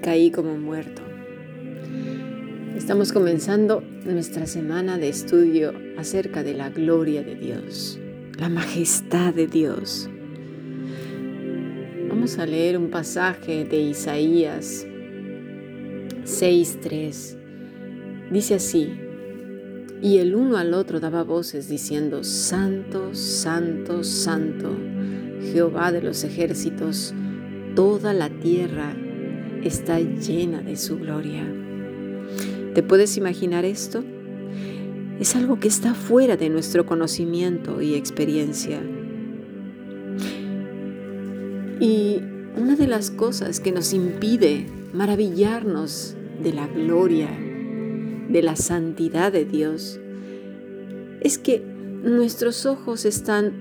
caí como muerto. Estamos comenzando nuestra semana de estudio acerca de la gloria de Dios, la majestad de Dios. Vamos a leer un pasaje de Isaías 6.3. Dice así, y el uno al otro daba voces diciendo, Santo, Santo, Santo, Jehová de los ejércitos, toda la tierra está llena de su gloria. ¿Te puedes imaginar esto? Es algo que está fuera de nuestro conocimiento y experiencia. Y una de las cosas que nos impide maravillarnos de la gloria, de la santidad de Dios, es que nuestros ojos están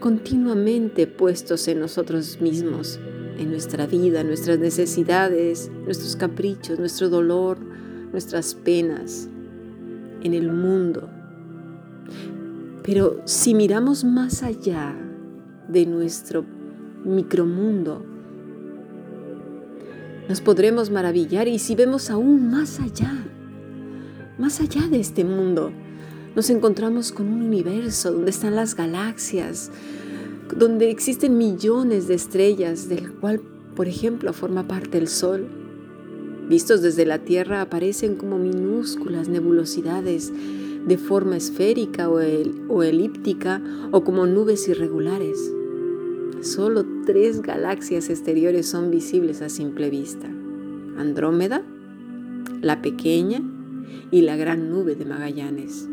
continuamente puestos en nosotros mismos en nuestra vida, nuestras necesidades, nuestros caprichos, nuestro dolor, nuestras penas, en el mundo. Pero si miramos más allá de nuestro micromundo, nos podremos maravillar y si vemos aún más allá, más allá de este mundo, nos encontramos con un universo donde están las galaxias, donde existen millones de estrellas, del cual, por ejemplo, forma parte el Sol. Vistos desde la Tierra aparecen como minúsculas nebulosidades de forma esférica o, o elíptica o como nubes irregulares. Solo tres galaxias exteriores son visibles a simple vista. Andrómeda, la pequeña y la gran nube de Magallanes.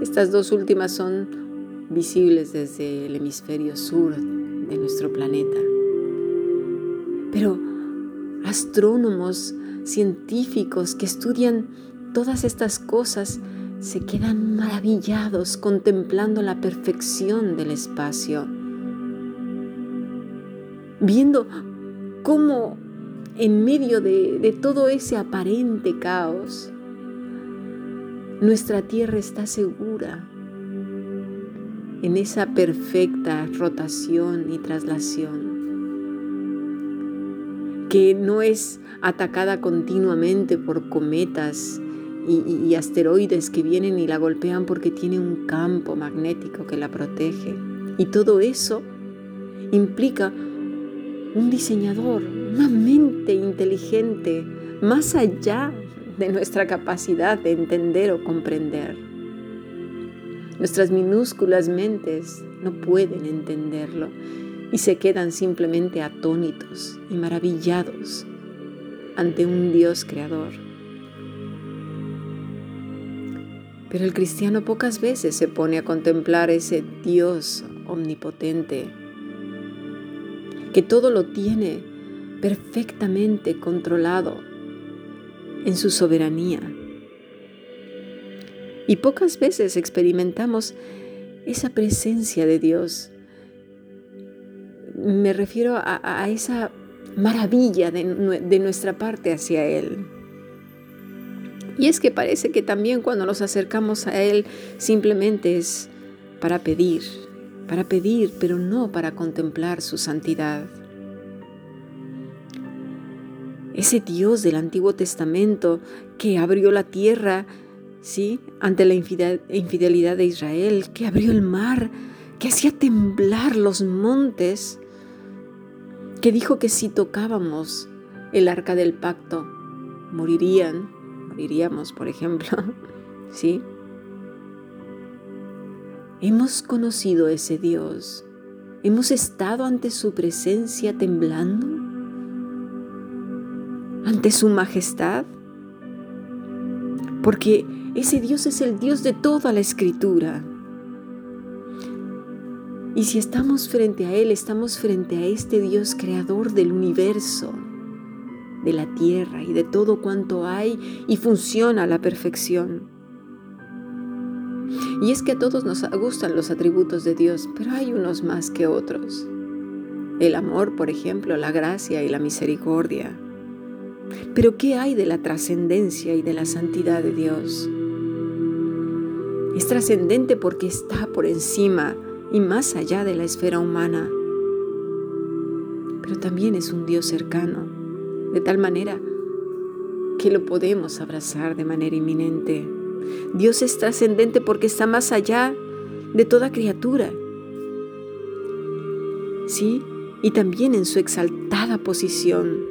Estas dos últimas son visibles desde el hemisferio sur de nuestro planeta. Pero astrónomos, científicos que estudian todas estas cosas se quedan maravillados contemplando la perfección del espacio, viendo cómo en medio de, de todo ese aparente caos, nuestra Tierra está segura, en esa perfecta rotación y traslación, que no es atacada continuamente por cometas y, asteroides que vienen y la golpean porque tiene un campo magnético que la protege. Y todo eso implica un diseñador, una mente inteligente, más allá de nuestra capacidad de entender o comprender. Nuestras minúsculas mentes no pueden entenderlo y se quedan simplemente atónitos y maravillados ante un Dios creador. Pero el cristiano pocas veces se pone a contemplar ese Dios omnipotente, que todo lo tiene perfectamente controlado en su soberanía y pocas veces experimentamos esa presencia de Dios. Me refiero a, esa maravilla de, nuestra parte hacia Él. Y es que parece que también cuando nos acercamos a Él simplemente es para pedir, para pedir, pero no para contemplar su santidad. Ese Dios del Antiguo Testamento que abrió la tierra ¿sí? ante la infidelidad de Israel, que abrió el mar, que hacía temblar los montes, que dijo que si tocábamos el arca del pacto, morirían, moriríamos, por ejemplo, ¿sí? Hemos conocido ese Dios, hemos estado ante su presencia temblando, ante su majestad, porque ese Dios es el Dios de toda la escritura. Y si estamos frente a Él, estamos frente a este Dios creador del universo, de la tierra y de todo cuanto hay y funciona a la perfección. Y es que a todos nos gustan los atributos de Dios, pero hay unos más que otros. El amor, por ejemplo, la gracia y la misericordia. Pero ¿qué hay de la trascendencia y de la santidad de Dios? Es trascendente porque está por encima y más allá de la esfera humana. Pero también es un Dios cercano, de tal manera que lo podemos abrazar de manera inminente. Dios es trascendente porque está más allá de toda criatura. Sí, y también en su exaltada posición.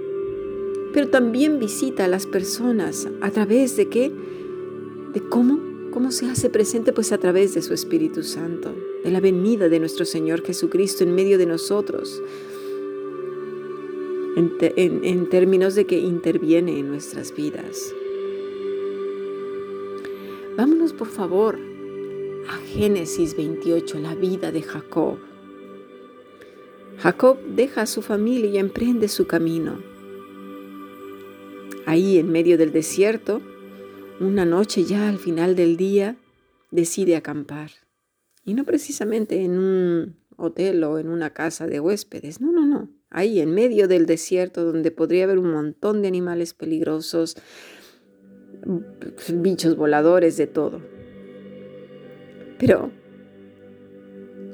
Pero también visita a las personas a través de qué? De cómo, cómo se hace presente pues a través de su Espíritu Santo, de la venida de nuestro Señor Jesucristo en medio de nosotros, en, términos de que interviene en nuestras vidas. Vámonos por favor a Génesis 28, la vida de Jacob. Jacob deja a su familia y emprende su camino. Ahí en medio del desierto, una noche ya al final del día, decide acampar. Y no precisamente en un hotel o en una casa de huéspedes, no, no, no. Ahí en medio del desierto donde podría haber un montón de animales peligrosos, bichos voladores, de todo. Pero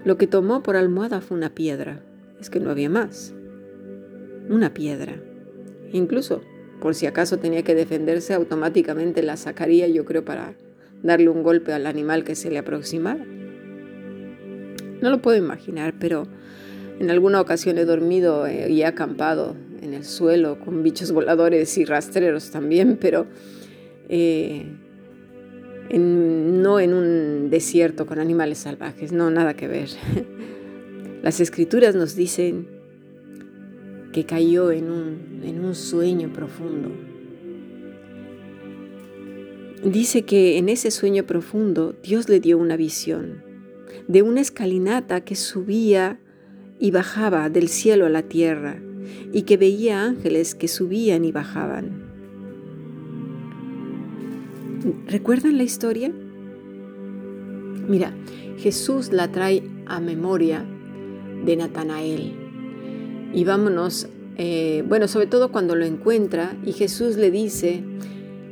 lo que tomó por almohada fue una piedra. Es que no había más. Una piedra. Incluso, por si acaso tenía que defenderse, automáticamente la sacaría, yo creo, para darle un golpe al animal que se le aproximara. No lo puedo imaginar, pero en alguna ocasión he dormido eh, y he acampado en el suelo con bichos voladores y rastreros también, pero eh, no en un desierto con animales salvajes, no, nada que ver. Las escrituras nos dicen que cayó en un, en un sueño profundo. Dice que en ese sueño profundo Dios le dio una visión de una escalinata que subía y bajaba del cielo a la tierra y que veía ángeles que subían y bajaban. ¿Recuerdan la historia? Mira, Jesús la trae a memoria de Natanael. Y vámonos, eh, bueno, sobre todo cuando lo encuentra y Jesús le dice,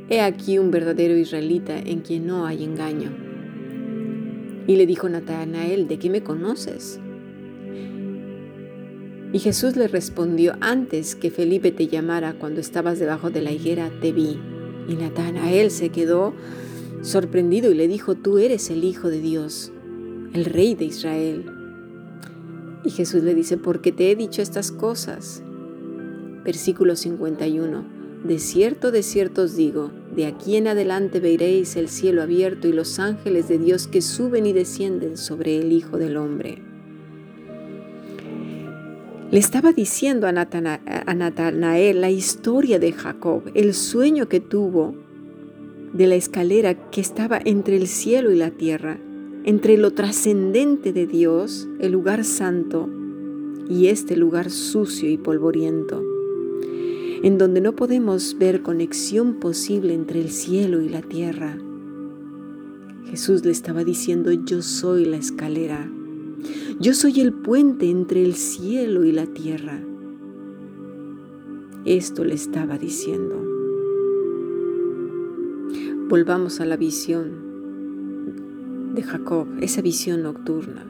he aquí un verdadero israelita en quien no hay engaño. Y le dijo Natanael, ¿de qué me conoces? Y Jesús le respondió, antes que Felipe te llamara cuando estabas debajo de la higuera, te vi. Y Natanael se quedó sorprendido y le dijo, tú eres el Hijo de Dios, el Rey de Israel. Y Jesús le dice, porque te he dicho estas cosas. Versículo 51. De cierto, de cierto os digo, de aquí en adelante veréis el cielo abierto y los ángeles de Dios que suben y descienden sobre el Hijo del Hombre. Le estaba diciendo a, Natanael la historia de Jacob, el sueño que tuvo de la escalera que estaba entre el cielo y la tierra, entre lo trascendente de Dios, el lugar santo, y este lugar sucio y polvoriento, en donde no podemos ver conexión posible entre el cielo y la tierra. Jesús le estaba diciendo, yo soy la escalera yo soy el puente entre el cielo y la tierra. Esto le estaba diciendo. Volvamos a la visión de Jacob, esa visión nocturna.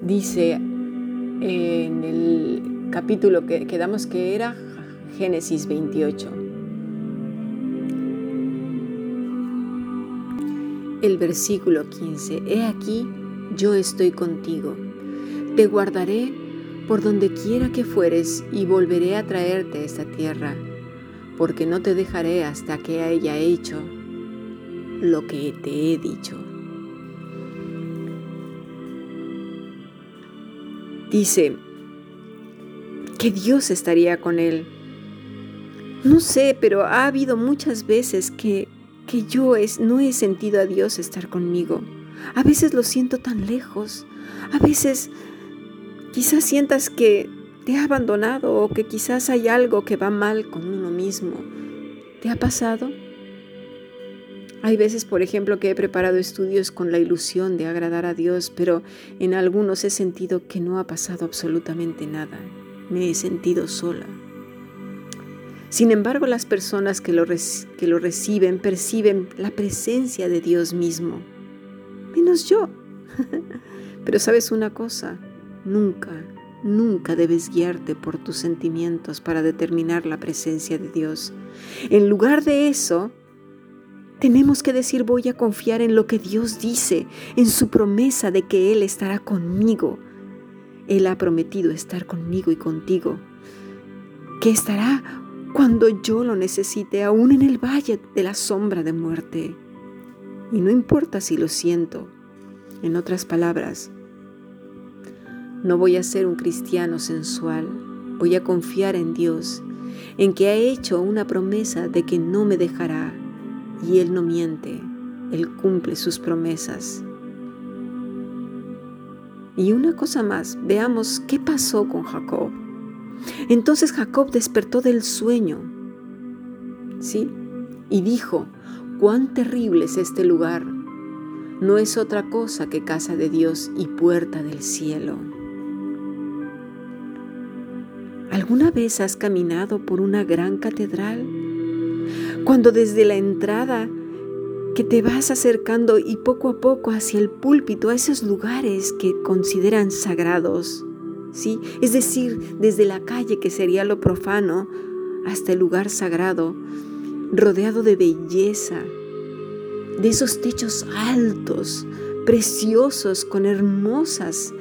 Dice en el capítulo que quedamos que era Génesis 28. el versículo 15. He aquí, yo estoy contigo. Te guardaré por donde quiera que fueres y volveré a traerte a esta tierra, porque no te dejaré hasta que haya hecho lo que te he dicho. Dice que Dios estaría con él. No sé, pero ha habido muchas veces que que yo es, no he sentido a Dios estar conmigo. A veces lo siento tan lejos. A veces quizás sientas que te ha abandonado o que quizás hay algo que va mal con uno mismo. ¿Te ha pasado? Hay veces, por ejemplo, que he preparado estudios con la ilusión de agradar a Dios, pero en algunos he sentido que no ha pasado absolutamente nada. Me he sentido sola. Sin embargo, las personas que lo, que lo reciben perciben la presencia de Dios mismo, menos yo. Pero sabes una cosa, nunca, nunca debes guiarte por tus sentimientos para determinar la presencia de Dios. En lugar de eso, tenemos que decir voy a confiar en lo que Dios dice, en su promesa de que Él estará conmigo. Él ha prometido estar conmigo y contigo, que estará cuando yo lo necesite, aún en el valle de la sombra de muerte. Y no importa si lo siento. En otras palabras, no voy a ser un cristiano sensual, voy a confiar en Dios, en que ha hecho una promesa de que no me dejará, y Él no miente, Él cumple sus promesas. Y una cosa más, veamos qué pasó con Jacob. Entonces Jacob despertó del sueño, ¿sí? Y dijo, cuán terrible es este lugar. No es otra cosa que casa de Dios y puerta del cielo. ¿Alguna vez has caminado por una gran catedral? Cuando desde la entrada que te vas acercando y poco a poco hacia el púlpito, a esos lugares que consideran sagrados, ¿sí? Es decir, desde la calle que sería lo profano hasta el lugar sagrado, rodeado de belleza, de esos techos altos, preciosos, con hermosas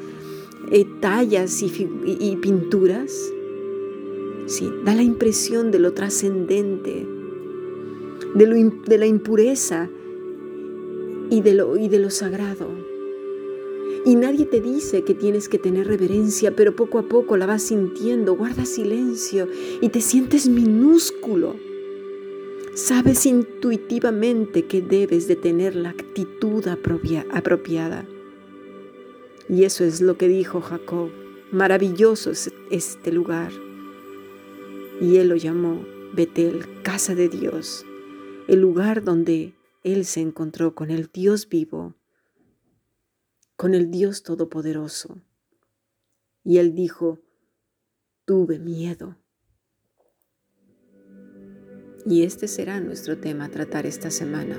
eh, tallas y, pinturas. Sí, da la impresión de lo trascendente, de, la impureza y de, lo, y de lo sagrado. Y nadie te dice que tienes que tener reverencia, pero poco a poco la vas sintiendo, guarda silencio y te sientes minúsculo Sabes intuitivamente que debes de tener la actitud apropiada. Y eso es lo que dijo Jacob. Maravilloso es este lugar. Y él lo llamó Betel, casa de Dios, el lugar donde él se encontró con el Dios vivo, con el Dios todopoderoso. Y él dijo, tuve miedo. Y este será nuestro tema a tratar esta semana.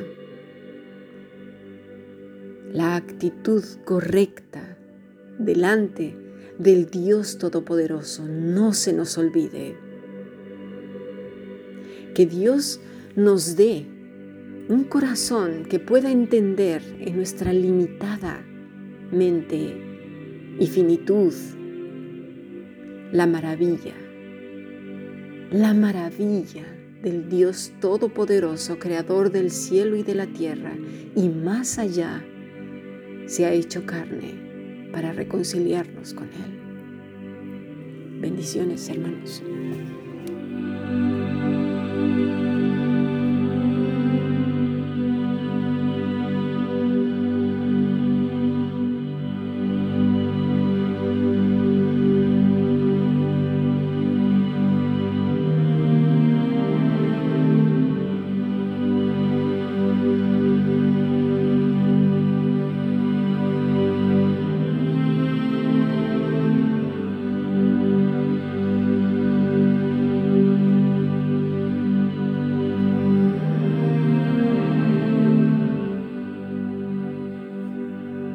La actitud correcta delante del Dios Todopoderoso. No se nos olvide. Que Dios nos dé un corazón que pueda entender en nuestra limitada mente y finitud la maravilla, la maravilla del Dios Todopoderoso, Creador del cielo y de la tierra, y más allá, se ha hecho carne para reconciliarnos con Él. Bendiciones, hermanos.